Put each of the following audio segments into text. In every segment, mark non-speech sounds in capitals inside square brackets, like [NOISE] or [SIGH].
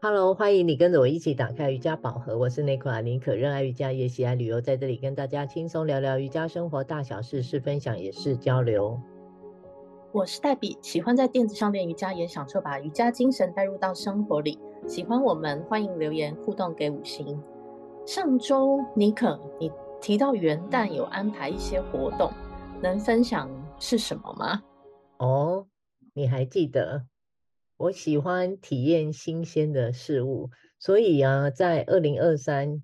Hello，欢迎你跟着我一起打开瑜伽宝盒。我是内克阿妮可，热爱瑜伽，也喜爱旅游，在这里跟大家轻松聊聊瑜伽生活大小事，是分享也是交流。我是黛比，喜欢在垫子上练瑜伽，也享受把瑜伽精神带入到生活里。喜欢我们，欢迎留言互动给五星。上周妮可，你提到元旦有安排一些活动，能分享是什么吗？哦，你还记得？我喜欢体验新鲜的事物，所以啊，在二零二三，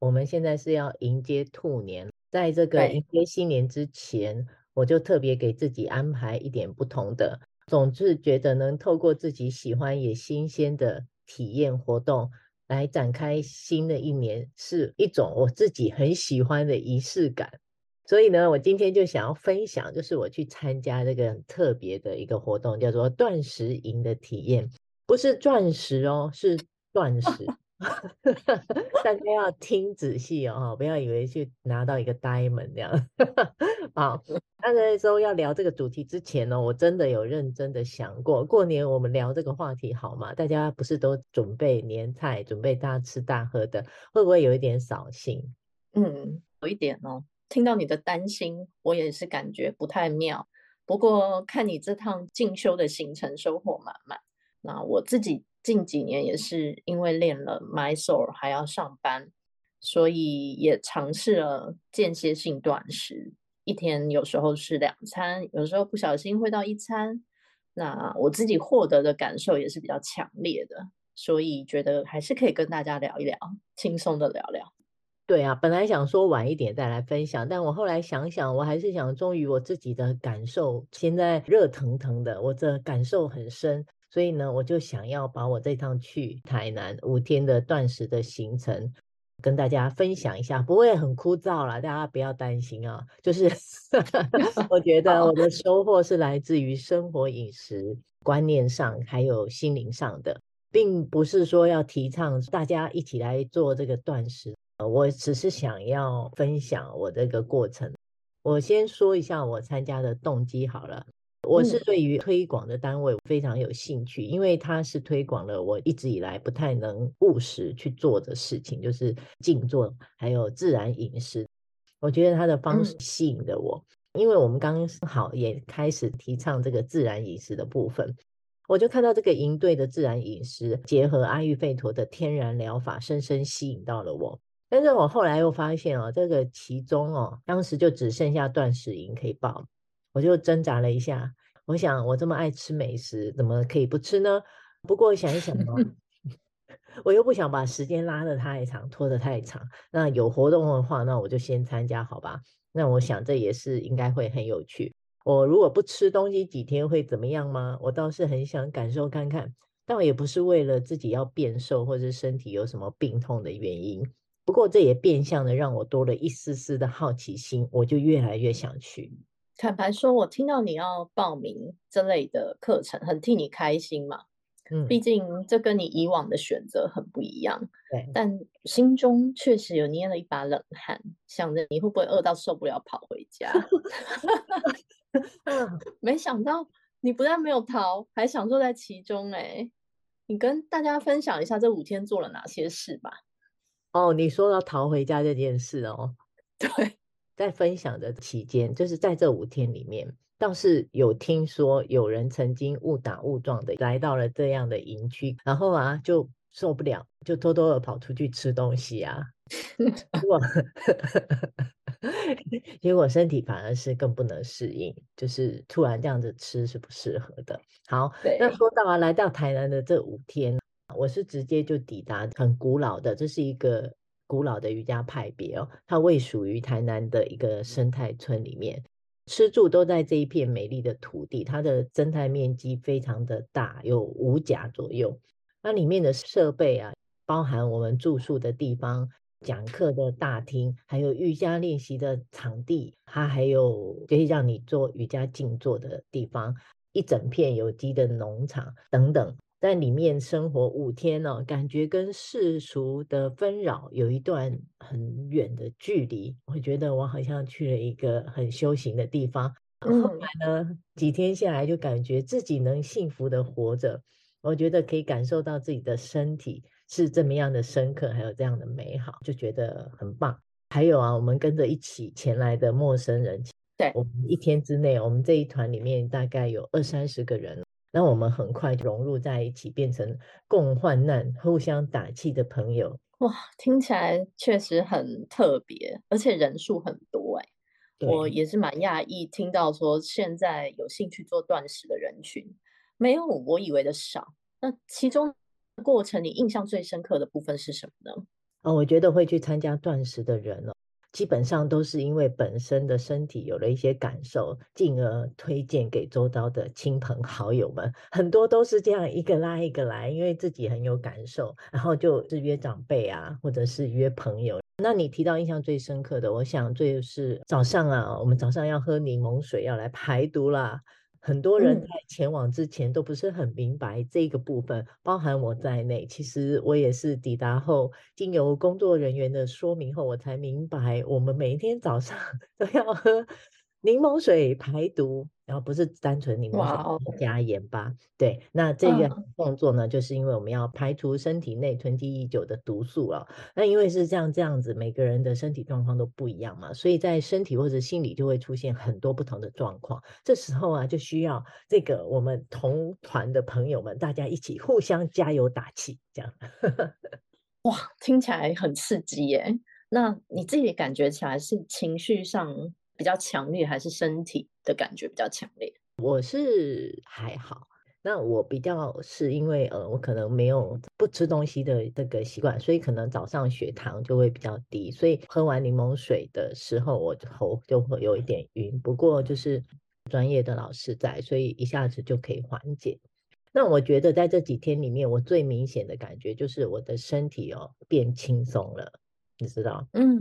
我们现在是要迎接兔年，在这个迎接新年之前，我就特别给自己安排一点不同的。总是，觉得能透过自己喜欢也新鲜的体验活动，来展开新的一年，是一种我自己很喜欢的仪式感。所以呢，我今天就想要分享，就是我去参加这个很特别的一个活动，叫做断食营的体验，不是钻石哦，是断食。[LAUGHS] 大家要听仔细哦，不要以为去拿到一个 diamond 这样。[LAUGHS] 好，那在说要聊这个主题之前呢，我真的有认真的想过，过年我们聊这个话题好吗？大家不是都准备年菜，准备大吃大喝的，会不会有一点扫兴？嗯，有一点哦。听到你的担心，我也是感觉不太妙。不过看你这趟进修的行程收获满满，那我自己近几年也是因为练了 Mysore 还要上班，所以也尝试了间歇性断食，一天有时候是两餐，有时候不小心会到一餐。那我自己获得的感受也是比较强烈的，所以觉得还是可以跟大家聊一聊，轻松的聊聊。对啊，本来想说晚一点再来分享，但我后来想想，我还是想忠于我自己的感受。现在热腾腾的，我这感受很深，所以呢，我就想要把我这趟去台南五天的断食的行程跟大家分享一下，不会很枯燥啦，大家不要担心啊。就是 [LAUGHS] 我觉得我的收获是来自于生活饮食观念上，还有心灵上的，并不是说要提倡大家一起来做这个断食。我只是想要分享我这个过程。我先说一下我参加的动机好了。我是对于推广的单位非常有兴趣，因为它是推广了我一直以来不太能务实去做的事情，就是静坐还有自然饮食。我觉得它的方式吸引了我，因为我们刚好也开始提倡这个自然饮食的部分，我就看到这个营队的自然饮食结合阿育吠陀的天然疗法，深深吸引到了我。但是我后来又发现哦，这个其中哦，当时就只剩下断食营可以报，我就挣扎了一下。我想我这么爱吃美食，怎么可以不吃呢？不过想一想哦，[LAUGHS] 我又不想把时间拉得太长，拖得太长。那有活动的话，那我就先参加好吧。那我想这也是应该会很有趣。我如果不吃东西几天会怎么样吗？我倒是很想感受看看，但我也不是为了自己要变瘦或者身体有什么病痛的原因。不过这也变相的让我多了一丝丝的好奇心，我就越来越想去。坦白说，我听到你要报名这类的课程，很替你开心嘛。嗯，毕竟这跟你以往的选择很不一样。对，但心中确实有捏了一把冷汗，想着你会不会饿到受不了跑回家。[LAUGHS] 没想到你不但没有逃，还享受在其中。哎，你跟大家分享一下这五天做了哪些事吧。哦，你说到逃回家这件事哦，[LAUGHS] 对，在分享的期间，就是在这五天里面，倒是有听说有人曾经误打误撞的来到了这样的营区，然后啊就受不了，就偷偷的跑出去吃东西啊，[LAUGHS] 结果 [LAUGHS] 结果身体反而是更不能适应，就是突然这样子吃是不适合的。好，那说到啊，来到台南的这五天。我是直接就抵达很古老的，这是一个古老的瑜伽派别哦，它位属于台南的一个生态村里面，吃住都在这一片美丽的土地，它的生态面积非常的大，有五甲左右。那里面的设备啊，包含我们住宿的地方、讲课的大厅，还有瑜伽练习的场地，它还有可以让你做瑜伽静坐的地方，一整片有机的农场等等。在里面生活五天呢、哦，感觉跟世俗的纷扰有一段很远的距离。我觉得我好像去了一个很修行的地方。后来呢，几天下来就感觉自己能幸福的活着，我觉得可以感受到自己的身体是这么样的深刻，还有这样的美好，就觉得很棒。还有啊，我们跟着一起前来的陌生人，对，我们一天之内，我们这一团里面大概有二三十个人，那我们很快融入在一起，变成共患难、互相打气的朋友。哇，听起来确实很特别，而且人数很多哎。我也是蛮讶异，听到说现在有兴趣做断食的人群没有我以为的少。那其中过程你印象最深刻的部分是什么呢？啊、哦，我觉得会去参加断食的人哦，基本上都是因为本身的身体有了一些感受，进而推荐给周遭的亲朋好友们。很多都是这样一个拉一个来，因为自己很有感受，然后就是约长辈啊，或者是约朋友。那你提到印象最深刻的，我想最是早上啊，我们早上要喝柠檬水，要来排毒啦。很多人在前往之前都不是很明白这个部分，包含我在内。其实我也是抵达后，经由工作人员的说明后，我才明白，我们每一天早上 [LAUGHS] 都要喝柠檬水排毒。然后不是单纯柠檬水加盐巴，wow. 对，那这个动作呢，就是因为我们要排除身体内囤积已久的毒素啊。那因为是这样这样子，每个人的身体状况都不一样嘛，所以在身体或者心理就会出现很多不同的状况。这时候啊，就需要这个我们同团的朋友们，大家一起互相加油打气，这样。[LAUGHS] 哇，听起来很刺激耶！那你自己感觉起来是情绪上比较强烈，还是身体的感觉比较强烈？我是还好，那我比较是因为呃，我可能没有不吃东西的这个习惯，所以可能早上血糖就会比较低，所以喝完柠檬水的时候，我头就会有一点晕。不过就是专业的老师在，所以一下子就可以缓解。那我觉得在这几天里面，我最明显的感觉就是我的身体哦变轻松了，你知道？嗯，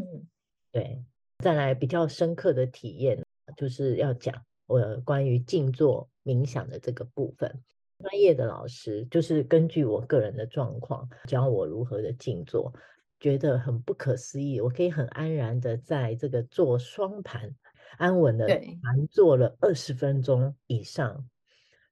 对。再来比较深刻的体验，就是要讲我关于静坐冥想的这个部分。专业的老师就是根据我个人的状况教我如何的静坐，觉得很不可思议。我可以很安然的在这个坐双盘，安稳的盘坐了二十分钟以上。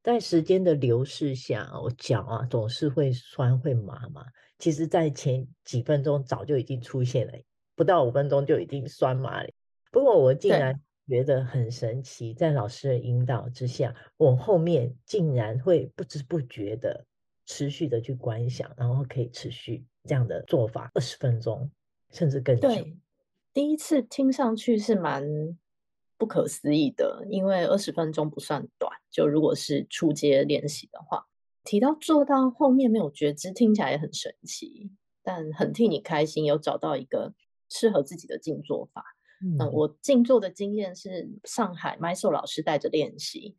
在时间的流逝下，我脚啊总是会酸会麻嘛。其实，在前几分钟早就已经出现了。不到五分钟就已经酸麻了，不过我竟然觉得很神奇，在老师的引导之下，我后面竟然会不知不觉的持续的去观想，然后可以持续这样的做法二十分钟，甚至更久。对，第一次听上去是蛮不可思议的，因为二十分钟不算短，就如果是初阶练习的话，提到做到后面没有觉知，听起来也很神奇，但很替你开心，有找到一个。适合自己的静坐法。嗯，我静坐的经验是上海 Myself 老师带着练习，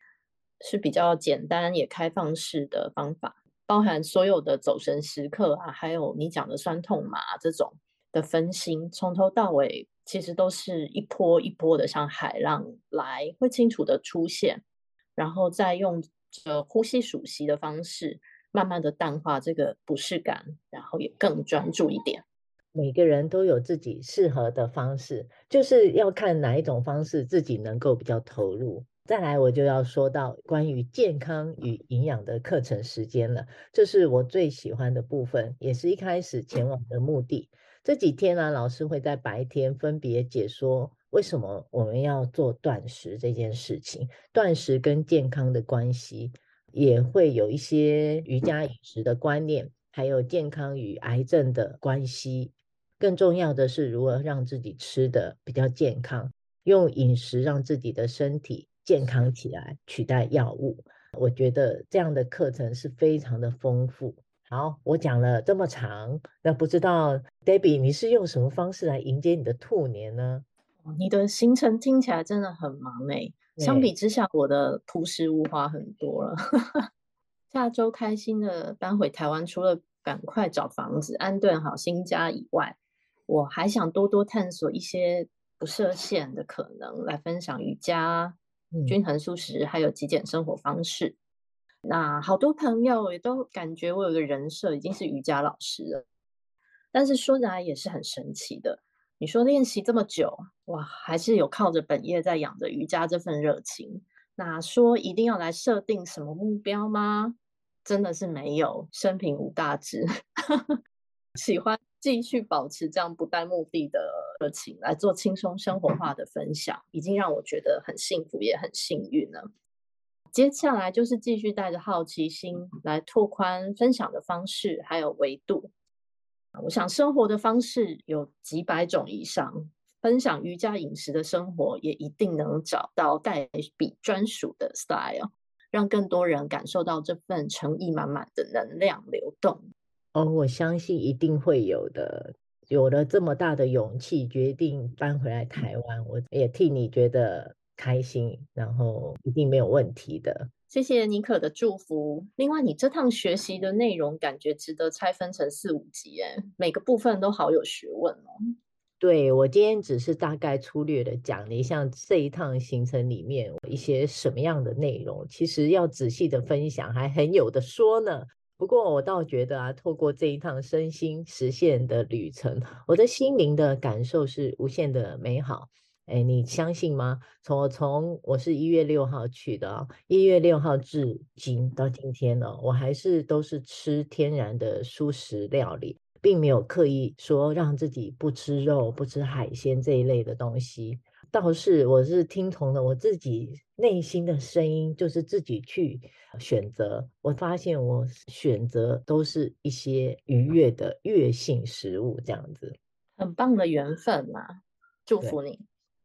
是比较简单也开放式的方法，包含所有的走神时刻啊，还有你讲的酸痛麻这种的分心，从头到尾其实都是一波一波的，像海浪来，会清楚的出现，然后再用呃呼吸数息的方式，慢慢的淡化这个不适感，然后也更专注一点。每个人都有自己适合的方式，就是要看哪一种方式自己能够比较投入。再来，我就要说到关于健康与营养的课程时间了，这是我最喜欢的部分，也是一开始前往的目的。这几天呢，老师会在白天分别解说为什么我们要做断食这件事情，断食跟健康的关系，也会有一些瑜伽饮食的观念，还有健康与癌症的关系。更重要的是，如何让自己吃的比较健康，用饮食让自己的身体健康起来，取代药物。我觉得这样的课程是非常的丰富。好，我讲了这么长，那不知道 Debbie 你是用什么方式来迎接你的兔年呢？你的行程听起来真的很忙诶。相比之下，我的朴实无华很多了。[LAUGHS] 下周开心的搬回台湾，除了赶快找房子安顿好新家以外，我还想多多探索一些不设限的可能，来分享瑜伽、均衡素食，还有极简生活方式。那好多朋友也都感觉我有个人设已经是瑜伽老师了，但是说来也是很神奇的。你说练习这么久，哇，还是有靠着本业在养着瑜伽这份热情。那说一定要来设定什么目标吗？真的是没有，生平无大志，喜 [LAUGHS] 欢继续保持这样不带目的的热情来做轻松生活化的分享，已经让我觉得很幸福，也很幸运了。接下来就是继续带着好奇心来拓宽分享的方式，还有维度。我想生活的方式有几百种以上，分享瑜伽饮食的生活也一定能找到黛比专属的 style，让更多人感受到这份诚意满满的能量流动。哦，我相信一定会有的。有了这么大的勇气，决定搬回来台湾，我也替你觉得开心，然后一定没有问题的。谢谢妮可的祝福。另外，你这趟学习的内容感觉值得拆分成四五集，哎，每个部分都好有学问哦。对，我今天只是大概粗略的讲了一下这一趟行程里面一些什么样的内容，其实要仔细的分享还很有的说呢。不过我倒觉得啊，透过这一趟身心实现的旅程，我的心灵的感受是无限的美好。哎，你相信吗？从我从我是一月六号去的啊，一月六号至今到今天呢，我还是都是吃天然的蔬食料理，并没有刻意说让自己不吃肉、不吃海鲜这一类的东西。倒是我是听从了我自己内心的声音，就是自己去选择。我发现我选择都是一些愉悦的悦性食物，这样子，很棒的缘分嘛，祝福你。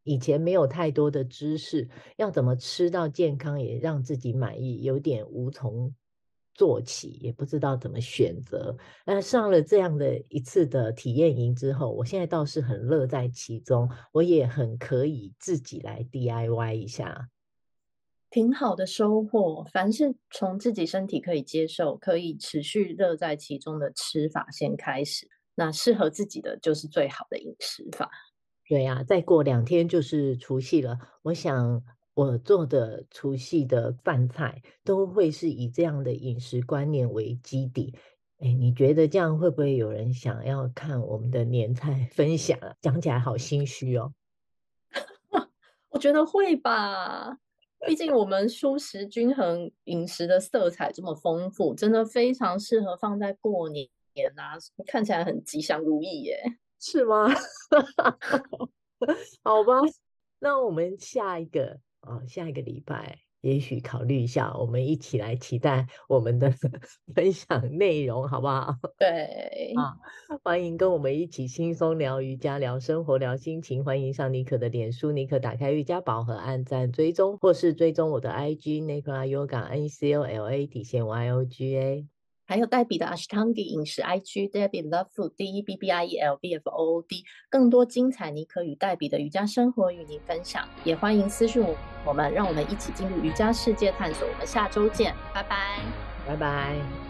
以前没有太多的知识，要怎么吃到健康也让自己满意，有点无从做起，也不知道怎么选择。那上了这样的一次的体验营之后，我现在倒是很乐在其中，我也很可以自己来 DIY 一下，挺好的收获。凡是从自己身体可以接受、可以持续乐在其中的吃法先开始，那适合自己的就是最好的饮食法。对呀、啊，再过两天就是除夕了。我想我做的除夕的饭菜都会是以这样的饮食观念为基底。哎，你觉得这样会不会有人想要看我们的年菜分享啊？讲起来好心虚哦。[LAUGHS] 我觉得会吧，毕竟我们蔬食均衡饮食的色彩这么丰富，真的非常适合放在过年啊，看起来很吉祥如意耶。是吗？[LAUGHS] 好吧，那我们下一个哦，下一个礼拜，也许考虑一下，我们一起来期待我们的 [LAUGHS] 分享内容，好不好？[LAUGHS] 对，啊，欢迎跟我们一起轻松聊瑜伽、聊生活、聊心情。欢迎上妮可的脸书，妮可打开瑜伽宝盒，按赞追踪，或是追踪我的 IG Nicola Yoga N E C O L A 底线 Y O G A。还有黛比的 Ashtanga 饮食 IG Debbie Love Food D E B B I E L B F O O D，更多精彩你可与黛比的瑜伽生活与您分享，也欢迎私信，我们让我们一起进入瑜伽世界探索。我们下周见，拜拜，拜拜。